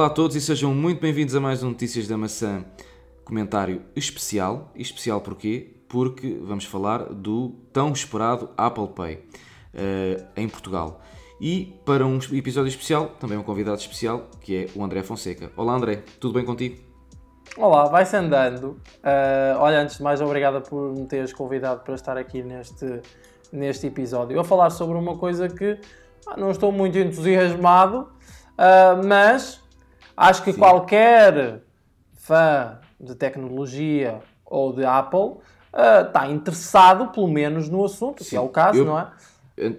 Olá a todos e sejam muito bem-vindos a mais um Notícias da Maçã comentário especial. Especial porquê? Porque vamos falar do tão esperado Apple Pay uh, em Portugal. E para um episódio especial, também um convidado especial, que é o André Fonseca. Olá André, tudo bem contigo? Olá, vai-se andando. Uh, olha, antes de mais, obrigada por me teres convidado para estar aqui neste, neste episódio. Eu a falar sobre uma coisa que ah, não estou muito entusiasmado, uh, mas acho que Sim. qualquer fã de tecnologia ou de Apple uh, está interessado, pelo menos, no assunto, Sim. que é o caso, eu, não é?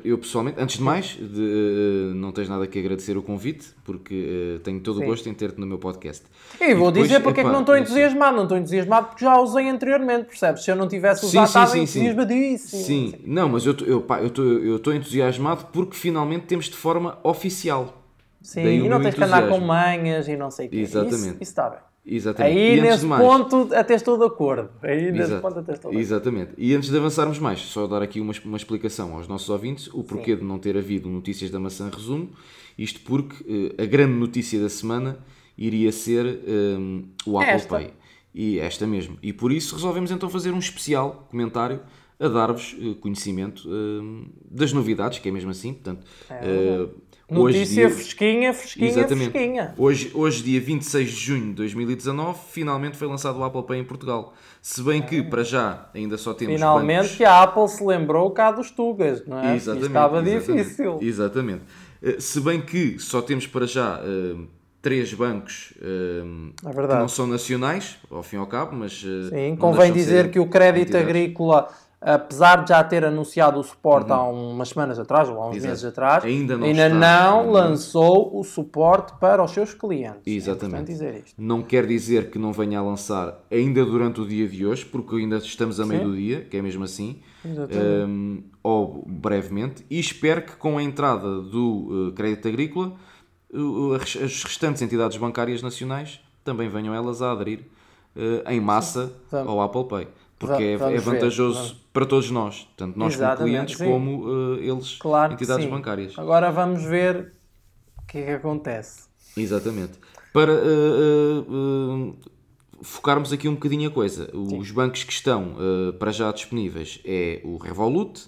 Eu pessoalmente, antes de mais, de, uh, não tens nada que agradecer o convite, porque uh, tenho todo Sim. o gosto em ter-te no meu podcast. E vou depois, dizer porque epá, é que não estou entusiasmado. Não estou entusiasmado porque já usei anteriormente, percebes? Se eu não tivesse usado, sim, estava sim, entusiasmadíssimo. Sim, sim. não, mas eu estou entusiasmado porque finalmente temos de forma oficial. Sim, e não tens que andar com manhas e não sei o quê. Exatamente. Isso, isso está bem. Exatamente. Aí nesse mais... ponto até estou de acordo. Aí nesse ponto até estou de acordo. Exatamente. E antes de avançarmos mais, só dar aqui uma, uma explicação aos nossos ouvintes o porquê Sim. de não ter havido notícias da maçã resumo. Isto porque uh, a grande notícia da semana iria ser um, o Apple esta. Pay. E esta mesmo. E por isso resolvemos então fazer um especial comentário a dar-vos uh, conhecimento uh, das novidades, que é mesmo assim. Portanto, é, Notícia hoje, fresquinha, fresquinha, Exatamente. fresquinha. Hoje, hoje, dia 26 de junho de 2019, finalmente foi lançado o Apple Pay em Portugal. Se bem que, para já, ainda só temos Finalmente bancos... que a Apple se lembrou cá dos Tugas, não é? Exatamente. estava exatamente, difícil. Exatamente. Eh, se bem que só temos para já uh, três bancos uh, é que não são nacionais, ao fim e ao cabo, mas... Uh, Sim, convém dizer que o crédito agrícola apesar de já ter anunciado o suporte uhum. há umas semanas atrás ou há uns Exato. meses atrás, ainda não, ainda não lançou o suporte para os seus clientes. É Exatamente. É. Não quer dizer que não venha a lançar ainda durante o dia de hoje, porque ainda estamos a meio Sim. do dia, que é mesmo assim, um, ou brevemente, e espero que com a entrada do uh, crédito agrícola, uh, as restantes entidades bancárias nacionais também venham elas a aderir uh, em massa ao Apple Pay porque é, é, vantajoso ver. para todos nós, tanto nós Exatamente, como clientes, sim. como uh, eles, claro entidades bancárias. Agora vamos ver o que é que acontece. Exatamente. Para uh, uh, focarmos aqui um bocadinho a coisa, sim. os bancos que estão para já disponíveis é o Revolut,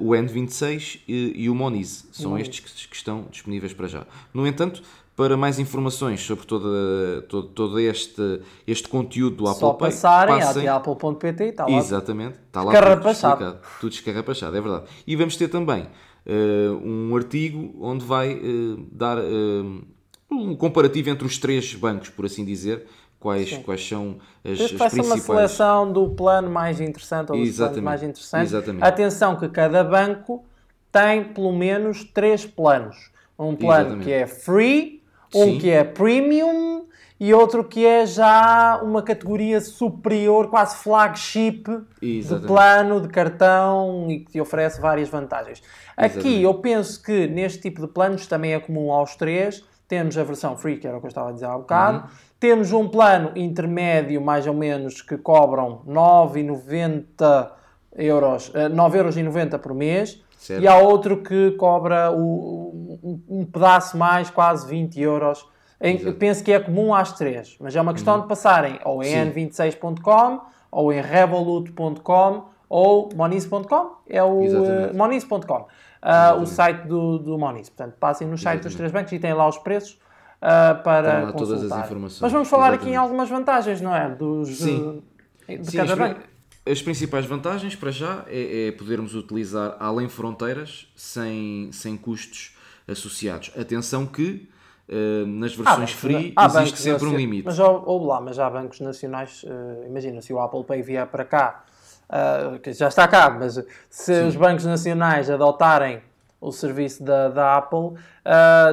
o N26 e, e o Moniz. São estes que, que estão disponíveis para já. No entanto, para mais informações sobre toda, todo, todo este, este conteúdo do Apple Só Pay, passarem passem... a apple.pt e está lá. Exatamente, está lá tudo explicado. Tudo escarrapachado, é verdade. E vamos ter também uh, um artigo onde vai uh, dar uh, um comparativo entre os três bancos, por assim dizer, quais, quais são as, vai ser uma seleção do plano mais interessante ou dos planos mais interessantes. Exatamente. Atenção que cada banco tem pelo menos três planos. Um plano Exatamente. que é free, um Sim. que é premium e outro que é já uma categoria superior, quase flagship Exatamente. de plano, de cartão e que te oferece várias vantagens. Exatamente. Aqui eu penso que neste tipo de planos também é comum aos três. Temos a versão free, que era o que eu estava a dizer há um bocado. Uhum. Temos um plano intermédio, mais ou menos, que cobram 9,90 euros, 9,90 eh, euros por mês. Certo. E há outro que cobra o, um, um, pedaço mais, quase 20 euros. Em, penso que é comum às três, mas é uma questão uhum. de passarem ou em n26.com, ou em revolut.com, ou monis.com, é o uh, monis.com, uh, o site do, do Monis. Portanto, passem no site Exatamente. dos três bancos e têm lá os preços uh, para consultar. todas as informações. Mas vamos falar Exatamente. aqui em algumas vantagens, não é? Dos, Sim. de Sim, cada banco. As principais vantagens para já é, é, podermos utilizar além fronteiras sem, sem custos associados. Atenção que uh, nas versões free existe sempre um limite. Mas ou lá, mas há bancos nacionais, uh, imagina se o Apple Pay vier para cá, uh, que já está cá, mas se Sim. os bancos nacionais adotarem o serviço da, da Apple,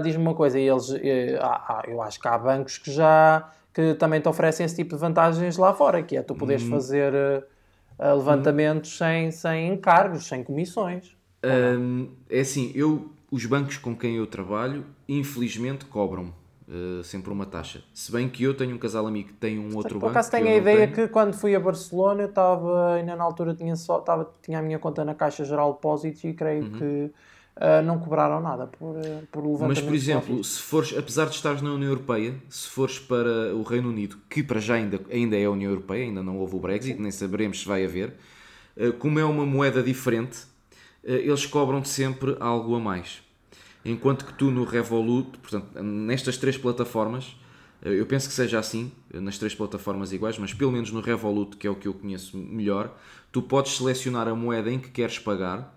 diz-me uma coisa, eles, eu acho que há bancos que já que também te oferecem esse tipo de vantagens lá fora, que é tu poderes hum. fazer levantamentos sem, sem encargos, sem comissões. Um, é assim, eu, os bancos com quem eu trabalho, infelizmente cobram uh, sempre uma taxa. Se bem que eu tenho um casal amigo que tem um outro Por banco. Por acaso tenho a ideia tenho. que quando fui a Barcelona, eu estava, ainda na altura tinha, só, estava, tinha a minha conta na Caixa Geral de Depósitos e creio uhum. que uh, não cobraram nada por, uh, por levantamento. Mas, por exemplo, se fores, apesar de estares na União Europeia, se fores para o Reino Unido, que para já ainda, ainda é a União Europeia, ainda não houve o Brexit, Sim. nem saberemos se vai haver, uh, como é uma moeda diferente, eles cobram-te sempre algo a mais. Enquanto que tu no Revolut, portanto, nestas três plataformas, eu penso que seja assim, nas três plataformas iguais, mas pelo menos no Revolut, que é o que eu conheço melhor, tu podes selecionar a moeda em que queres pagar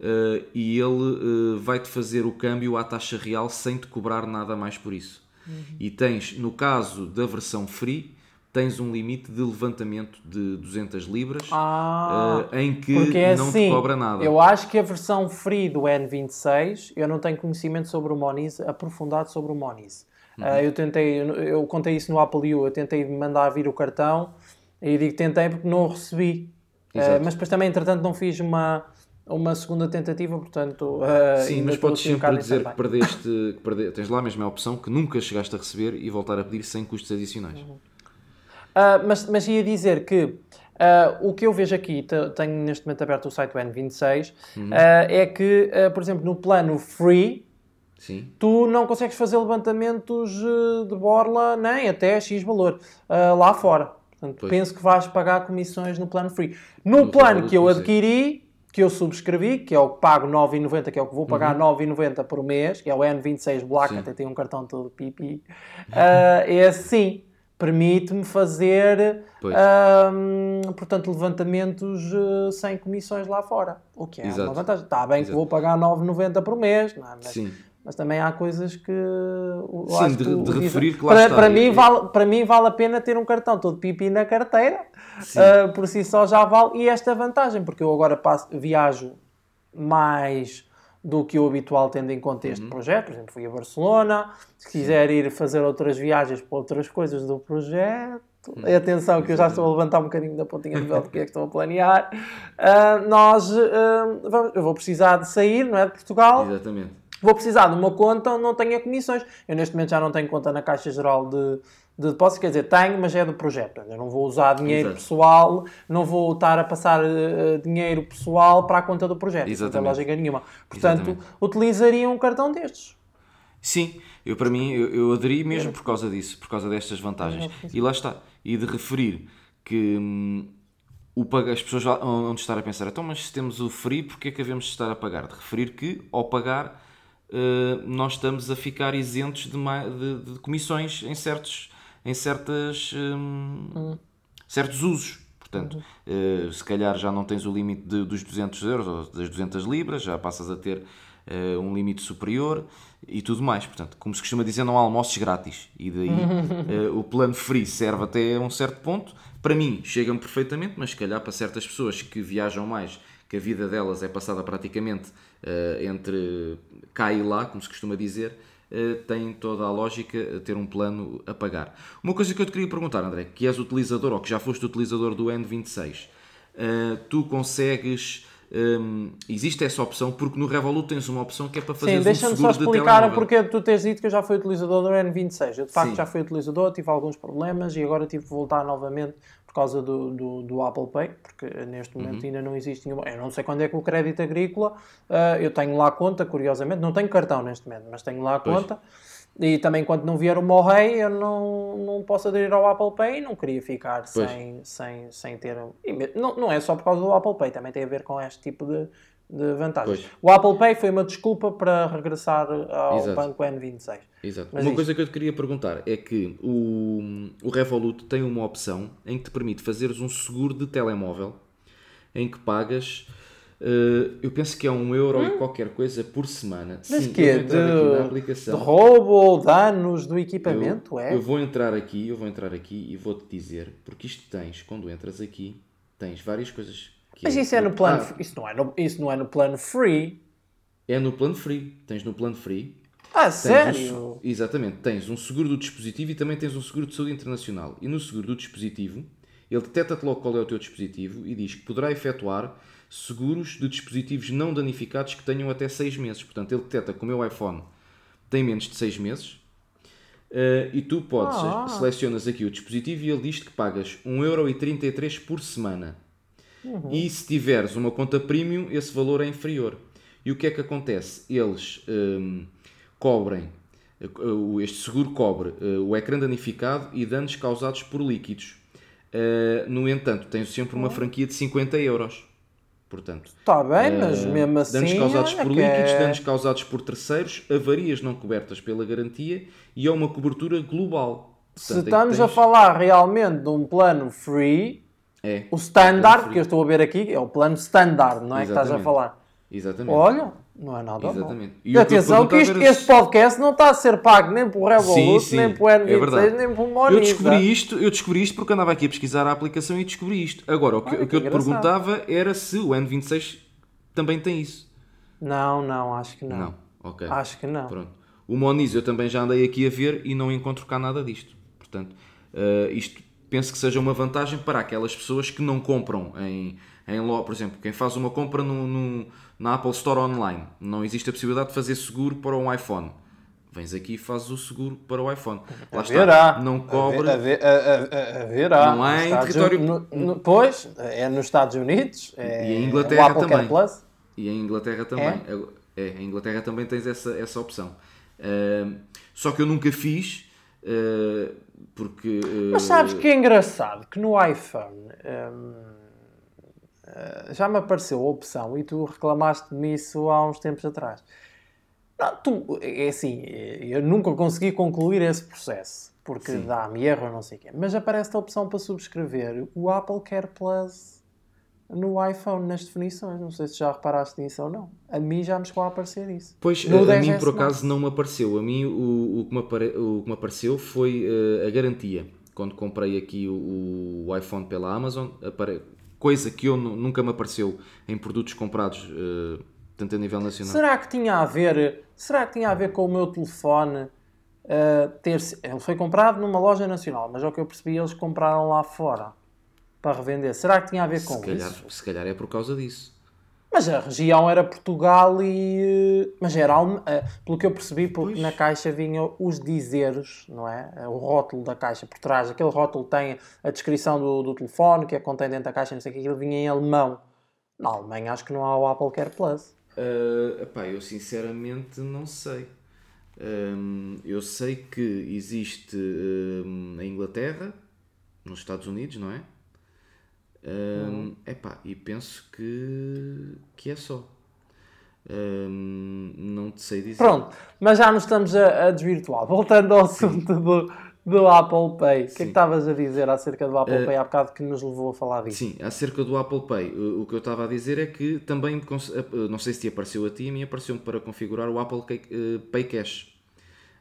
uh, e ele uh, vai-te fazer o câmbio à taxa real sem te cobrar nada mais por isso. Uhum. E tens, no caso da versão free, tens um limite de levantamento de 200 libras ah, uh, em que não assim, te cobra nada. Eu acho que a versão free do N26, eu não tenho conhecimento sobre o Moniz, aprofundado sobre o Moniz. Uhum. Uh, eu tentei, eu contei isso no Apple U, eu tentei mandar vir o cartão e digo tentei porque não o recebi. Uh, mas depois também, entretanto, não fiz uma, uma segunda tentativa, portanto. Uh, Sim, mas podes sempre dizer que perdeste, que perdeste, tens lá a opção que nunca chegaste a receber e voltar a pedir sem custos adicionais. Uhum. Uh, mas, mas ia dizer que Uh, o que eu vejo aqui, tenho neste momento aberto o site do N26, uhum. uh, é que, uh, por exemplo, no plano free, Sim. tu não consegues fazer levantamentos de borla nem até X valor lá fora. Portanto, pois. penso que vais pagar comissões no plano free. No, no plano que eu adquiri, que eu subscrevi, que é o que pago 9,90, que é o que vou pagar uhum. 9,90 por mês, que é o N26 Black, Sim. até tem um cartão todo pipi, uh, é assim, permite-me fazer, portanto, levantamentos uh, sem comissões lá fora, o que é Exato. uma vantagem. Está bem Exato. que vou pagar 9,90 por mês, não é? mas Sim mas também há coisas que. Sim, de, de referir que lá para, está. Para mim, vale, para mim vale a pena ter um cartão todo pipi na carteira, uh, por si só já vale. E esta é vantagem, porque eu agora passo, viajo mais do que o habitual, tendo em conta este uhum. projeto. Por exemplo, fui a Barcelona. Se quiser ir fazer outras viagens para outras coisas do projeto. Uhum. Atenção, que eu já estou a levantar um bocadinho da pontinha de véu do que é que estou a planear. Uh, nós, uh, vamos, eu vou precisar de sair, não é? De Portugal. Exatamente vou precisar de uma conta onde não tenha comissões. Eu neste momento já não tenho conta na Caixa Geral de, de Depósitos, quer dizer, tenho, mas é do projeto. Eu não vou usar dinheiro Exato. pessoal, não vou estar a passar uh, dinheiro pessoal para a conta do projeto. Exatamente. Não tem lógica nenhuma. Portanto, Exatamente. utilizaria um cartão destes. Sim, eu para mim, eu, eu aderi mesmo por causa disso, por causa destas vantagens. E lá está. E de referir que hum, o pagar, as pessoas vão estar a pensar, então, mas se temos o free, porquê é que havemos de estar a pagar? De referir que, ao pagar, nós estamos a ficar isentos de, de, de, comissões em certos, em certas, um, hum. certos usos. Portanto, uh, se calhar já não tens o limite de, dos 200 euros ou das 200 libras, já passas a ter uh, um limite superior e tudo mais. Portanto, como se costuma dizer, não há almoços grátis. E daí uh, o plano free serve até um certo ponto. Para mim, chegam perfeitamente, mas se calhar para certas pessoas que viajam mais, que a vida delas é passada praticamente uh, entre cá e lá, como se costuma dizer, uh, tem toda a lógica ter um plano a pagar. Uma coisa que eu te queria perguntar, André, que és utilizador ou que já foste utilizador do N26, uh, eh, tu consegues. Um, existe essa opção porque no Revolut tens uma opção que é para fazer Sim, deixa-me só explicar porque tu tens dito que eu já fui utilizador do N26. Eu de facto Sim. já fui utilizador, tive alguns problemas e agora tive que voltar novamente causa do, do, do, Apple Pay, porque neste momento uhum. ainda não existe nenhuma. Eu não sei quando é que o crédito agrícola, uh, eu tenho lá a conta, curiosamente, não tenho cartão neste momento, mas tenho lá a conta. E também, quando não vier o Morrei, eu não, não posso aderir ao Apple Pay e não queria ficar sem, sem, sem ter. Não, não é só por causa do Apple Pay, também tem a ver com este tipo de, de vantagens. Pois. O Apple Pay foi uma desculpa para regressar ao Exato. banco N26. Exato. Mas uma isto... coisa que eu te queria perguntar é que o, o Revolut tem uma opção em que te permite fazeres um seguro de telemóvel em que pagas. Uh, eu penso que é um euro hum? e qualquer coisa por semana. Mas Sim, que é? De, de, roubo ou danos do equipamento? Eu, é? eu vou entrar aqui, eu vou entrar aqui e vou-te dizer, porque isto tens, quando entras aqui, tens várias coisas mas é, isso é no plano. Ah, isso, não é no, isso não é no plano free. É no plano free. Tens no plano free. Ah, sério? Um, exatamente. Tens um seguro do dispositivo e também tens um seguro de saúde internacional. E no seguro do dispositivo, ele detecta-te logo qual é o teu dispositivo e diz que poderá efetuar seguros de dispositivos não danificados que tenham até 6 meses. Portanto, ele detecta que o meu iPhone tem menos de 6 meses Uh, e tu podes, ah. selecionas aqui o dispositivo e ele diz que pagas 1,33€ por semana. Uhum. E se tiveres uma conta premium, esse valor é inferior. E o que é que acontece? Eles um, cobrem, uh, este seguro cobre uh, o ecrã danificado e danos causados por líquidos. Uh, no entanto, tem sempre uma franquia de 50 euros. Portanto, está bem, mas mesmo assim. Danos causados por líquidos, é... danos causados por terceiros, avarias não cobertas pela garantia e é uma cobertura global. Portanto, Se estamos tens... a falar realmente de um plano free, é, o standard, que eu estou a ver aqui, é o plano standard, não é Exatamente. que estás a falar? Exatamente. Olha, não é nada Exatamente. mal. E atenção que isto, este podcast não está a ser pago nem por Revolut, sim, sim, nem por N26, é nem por Monisa. Eu descobri, isto, eu descobri isto porque andava aqui a pesquisar a aplicação e descobri isto. Agora, o que, Olha, o que, que eu te perguntava era se o N26 também tem isso. Não, não, acho que não. Não, ok. Acho que não. Pronto. O Moniz eu também já andei aqui a ver e não encontro cá nada disto. Portanto, uh, isto penso que seja uma vantagem para aquelas pessoas que não compram em, em loja. Por exemplo, quem faz uma compra no, no, na Apple Store online, não existe a possibilidade de fazer seguro para um iPhone. Vens aqui e fazes o seguro para o iPhone. Lá haverá. está, não cobra. Haverá. Não há em território. No, no, pois, é nos Estados Unidos. É, e em Inglaterra também. E em Inglaterra também. É? é? em Inglaterra também tens essa, essa opção. Uh, só que eu nunca fiz. Uh, porque. Uh... Mas sabes que é engraçado que no iPhone. Um eh, já me apareceu a opção e tu reclamaste-me isso há uns tempos atrás. Não, tu, é assim, eu nunca consegui concluir esse processo, porque dá-me erro, não sei o quê. Mas aparece a opção para subscrever o Apple Care Plus no iPhone, nas definições. Não sei se já reparaste nisso ou não. A mim já me chegou a aparecer isso. Pois, no a, mim por acaso não me apareceu. A mim o, o, que, me apare, o que me apareceu foi uh, a garantia. Quando comprei aqui o, o iPhone pela Amazon, apare, coisa que eu nunca me apareceu em produtos comprados uh, tanto a nível nacional. Será que tinha a ver, será que tinha a ver com o meu telefone uh, ter ele foi comprado numa loja nacional, mas ao que eu percebi eles compraram lá fora para revender. Será que tinha a ver com se calhar, isso? Se calhar é por causa disso. Mas a região era Portugal e. Mas era. Eh, pelo que eu percebi, porque na caixa vinham os dizeres, não é? Eh, o rótulo da caixa por trás. Aquele rótulo tem a descrição do, do telefone, que é contém dentro da caixa, não sei o que, aquilo vinha em alemão. Na Alemanha acho que não há o Apple Care Plus. Uh, epá, eu sinceramente não sei. Um, eu sei que existe um, em Inglaterra, nos Estados Unidos, não é? Um, epá, e penso que, que é só. Um, não te sei dizer. Pronto, mas já nos estamos a, a desvirtuar. Voltando ao assunto do, do Apple Pay, o que é que estavas a dizer acerca do Apple uh, Pay há bocado que nos levou a falar disso? Sim, acerca do Apple Pay, o, o que eu estava a dizer é que também, não sei se te apareceu a ti, a mim apareceu-me para configurar o Apple Pay Cash.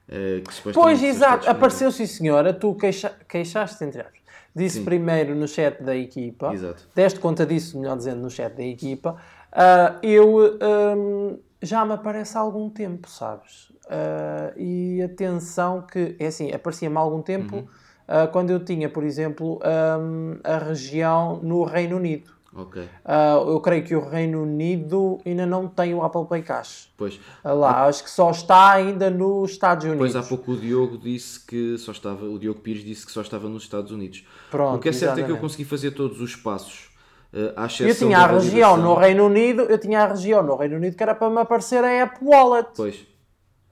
Uh, pois, exato, apareceu sim senhora, tu queixa, queixaste entre aspas disse Sim. primeiro no chat da equipa, Exato. deste conta disso, melhor dizendo, no chat da equipa, uh, eu um, já me aparece há algum tempo, sabes? Uh, e atenção que, é assim, aparecia-me há algum tempo uhum. uh, quando eu tinha, por exemplo, um, a região no Reino Unido. Ok. Uh, eu creio que o Reino Unido ainda não tem o Apple Pay Cash. Pois. Uh, lá, acho que só está ainda nos Estados Unidos. Pois há pouco o Diogo disse que só estava, o Diogo Pires disse que só estava nos Estados Unidos. Pronto, o que é certo exatamente. é que eu consegui fazer todos os passos. Uh, eu tinha a região no Reino Unido, eu tinha a região no Reino Unido que era para me aparecer a App Wallet. Pois.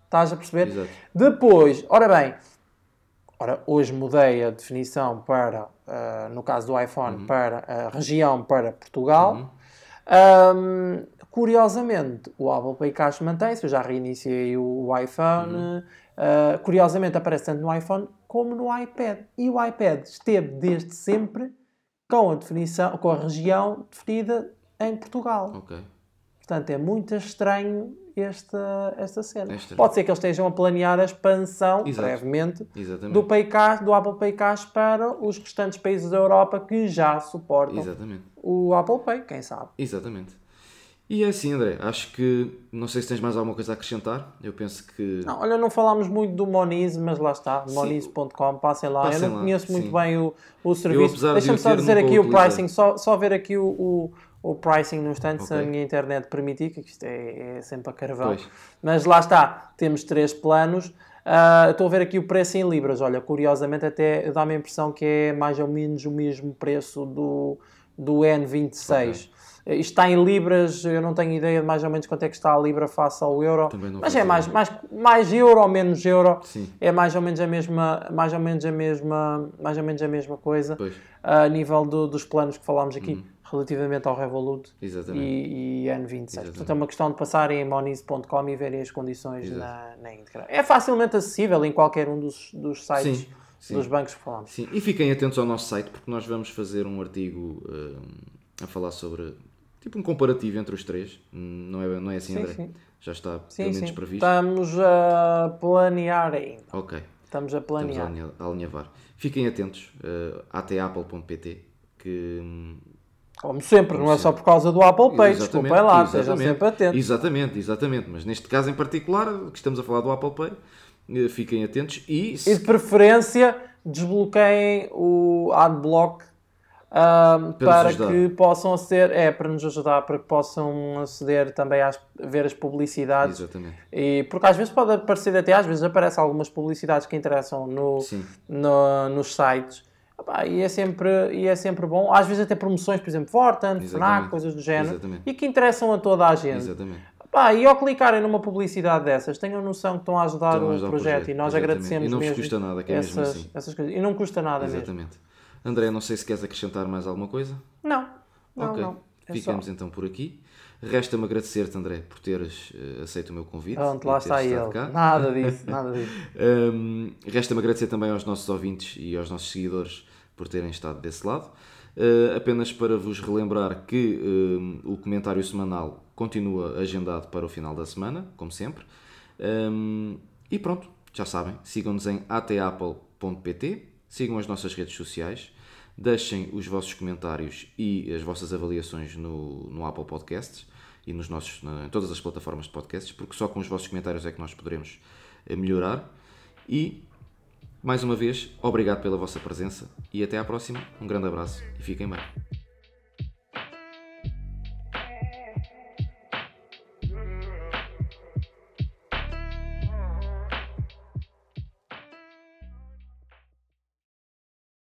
Estás a perceber? Exato. Depois, ora bem, ora, hoje mudei a definição para uh, no caso do iPhone, uhum. para a região para Portugal. Uhum. Um, curiosamente, o Apple Pay Cash mantém-se, eu já reiniciei o, o iPhone. Uhum. Uh, curiosamente, aparece tanto no iPhone como no iPad. E o iPad esteve desde sempre com a definição, com a região definida em Portugal. Okay. Portanto, é muito estranho esta, esta cena. Extra. Pode ser que eles estejam a planear a expansão, Exato. brevemente, do, Paycash, do Apple Pay Cash para os restantes países da Europa que já suportam Exatamente. o Apple Pay, quem sabe. Exatamente. E é assim, André, acho que não sei se tens mais alguma coisa a acrescentar. Eu penso que. Não, olha, não falámos muito do Moniz, mas lá está, moniz.com, passem lá. Passem eu não lá, conheço sim. muito bem o, o serviço. Deixa-me só dizer aqui o pricing, só, só ver aqui o, o o pricing no instante okay. se a minha internet permitir, que isto é, é sempre a carvão. Pois. Mas lá está, temos três planos. Uh, estou a ver aqui o preço em libras. Olha, curiosamente até dá-me a impressão que é mais ou menos o mesmo preço do, do N26. Okay. Isto está em libras, eu não tenho ideia de mais ou menos quanto é que está a libra face ao euro, mas é mais, mais, mais euro ou menos euro, Sim. é mais ou menos a mesma, mais ou menos a mesma, mais ou menos a mesma coisa a nível do, dos planos que falámos aqui. Uhum relativamente ao Revolut Exatamente. e, e N26. Exatamente. Portanto, é uma questão de passarem em moniz.com e verem as condições na, na íntegra. É facilmente acessível em qualquer um dos, dos sites sim, sim. dos bancos que falamos. Sim, e fiquem atentos ao nosso site porque nós vamos fazer um artigo uh, a falar sobre tipo um comparativo entre os três. Não é, não é assim, sim, André? Sim. Já está sim, pelo menos sim. previsto. Estamos a planear ainda. Ok. Estamos a planear. Estamos a alinhavar. Fiquem atentos uh, até apple.pt que hum, como sempre, não é só por causa do Apple Pay, desculpem lá, estejam sempre atentos. Exatamente, exatamente, mas neste caso em particular, que estamos a falar do Apple Pay, eh, fiquem atentos e... E de preferência, desbloqueiem o AdBlock um, para, para que possam ser, é, para nos ajudar, para que possam aceder também a ver as publicidades. Exatamente. E, porque às vezes pode aparecer até, às vezes aparecem algumas publicidades que interessam no, no nos sites e, é sempre, e é sempre bom. Às vezes até promoções, por exemplo, Fortan, FNAC, coisas do género. Exatamente. E que interessam a toda a gente. Exatamente. e ao clicarem numa publicidade dessas, tenham noção que estão a ajudar, estão a ajudar o, projeto, projeto, e nós Exatamente. agradecemos mesmo. E não vos custa nada, que é essas, mesmo assim. essas coisas. E não custa nada Exatamente. mesmo. André, não sei se queres acrescentar mais alguma coisa? Não, não, okay. não. É Ficamos só. então por aqui. Resta-me agradecer-te, André, por teres uh, aceito o meu convite. Pronto, lá está ele. Cá. Nada disso, nada disso. um, Resta-me agradecer também aos nossos ouvintes e aos nossos seguidores por terem estado desse lado. Uh, apenas para vos relembrar que uh, o comentário semanal continua agendado para o final da semana, como sempre. Um, e pronto, já sabem, sigam-nos em atapple.pt, sigam as nossas redes sociais, deixem os vossos comentários e as vossas avaliações no, no Apple Podcasts e nos nossos, em todas as plataformas de podcasts, porque só com os vossos comentários é que nós poderemos eh, melhorar. E mais uma vez, obrigado pela vossa presença e até à próxima. Um grande abraço e fiquem bem.